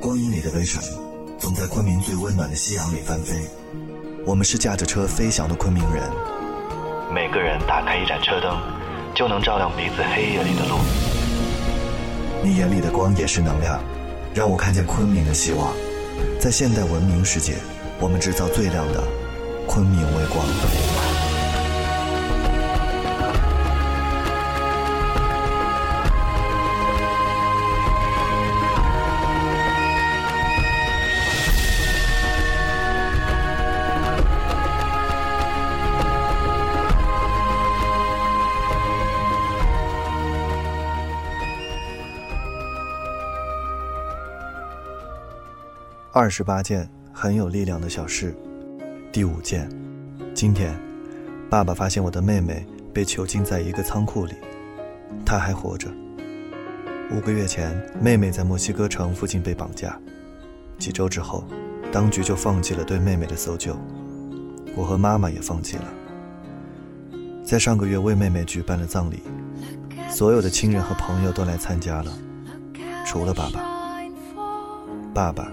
光阴里的微尘，总在昆明最温暖的夕阳里翻飞。我们是驾着车飞翔的昆明人。每个人打开一盏车灯，就能照亮彼此黑夜里的路。你眼里的光也是能量，让我看见昆明的希望。在现代文明世界，我们制造最亮的昆明微光。二十八件很有力量的小事，第五件，今天，爸爸发现我的妹妹被囚禁在一个仓库里，她还活着。五个月前，妹妹在墨西哥城附近被绑架，几周之后，当局就放弃了对妹妹的搜救，我和妈妈也放弃了。在上个月为妹妹举办了葬礼，所有的亲人和朋友都来参加了，除了爸爸。爸爸。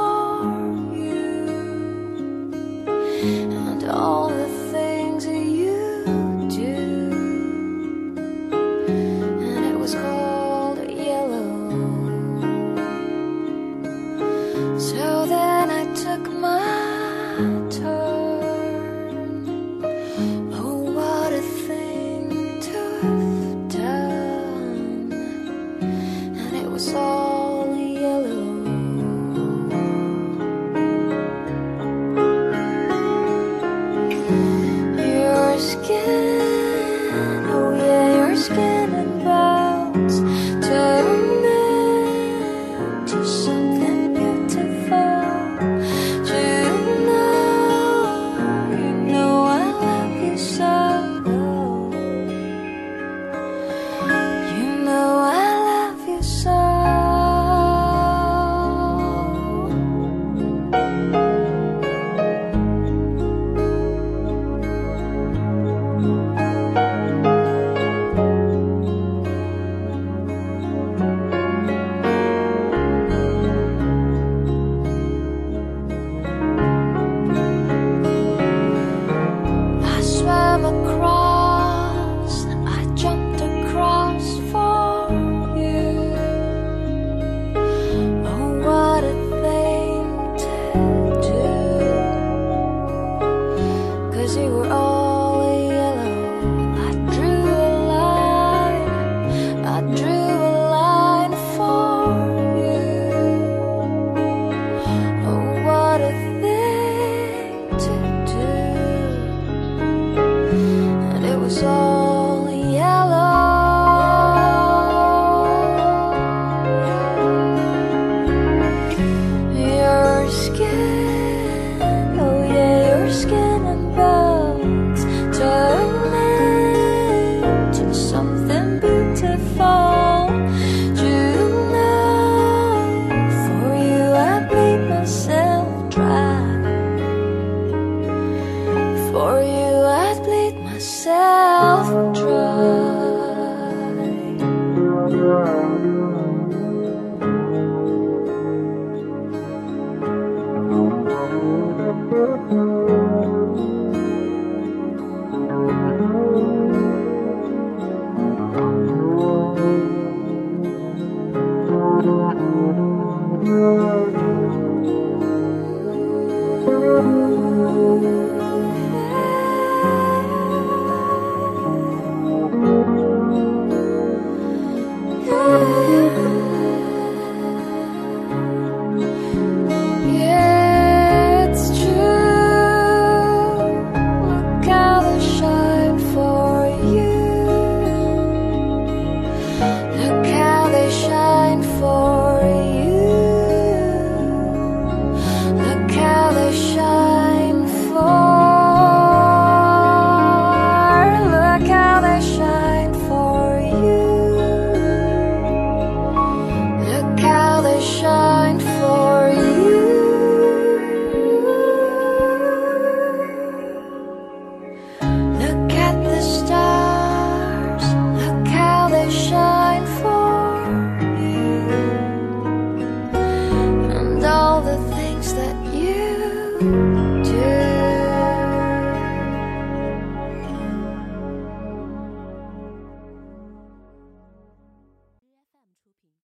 Right.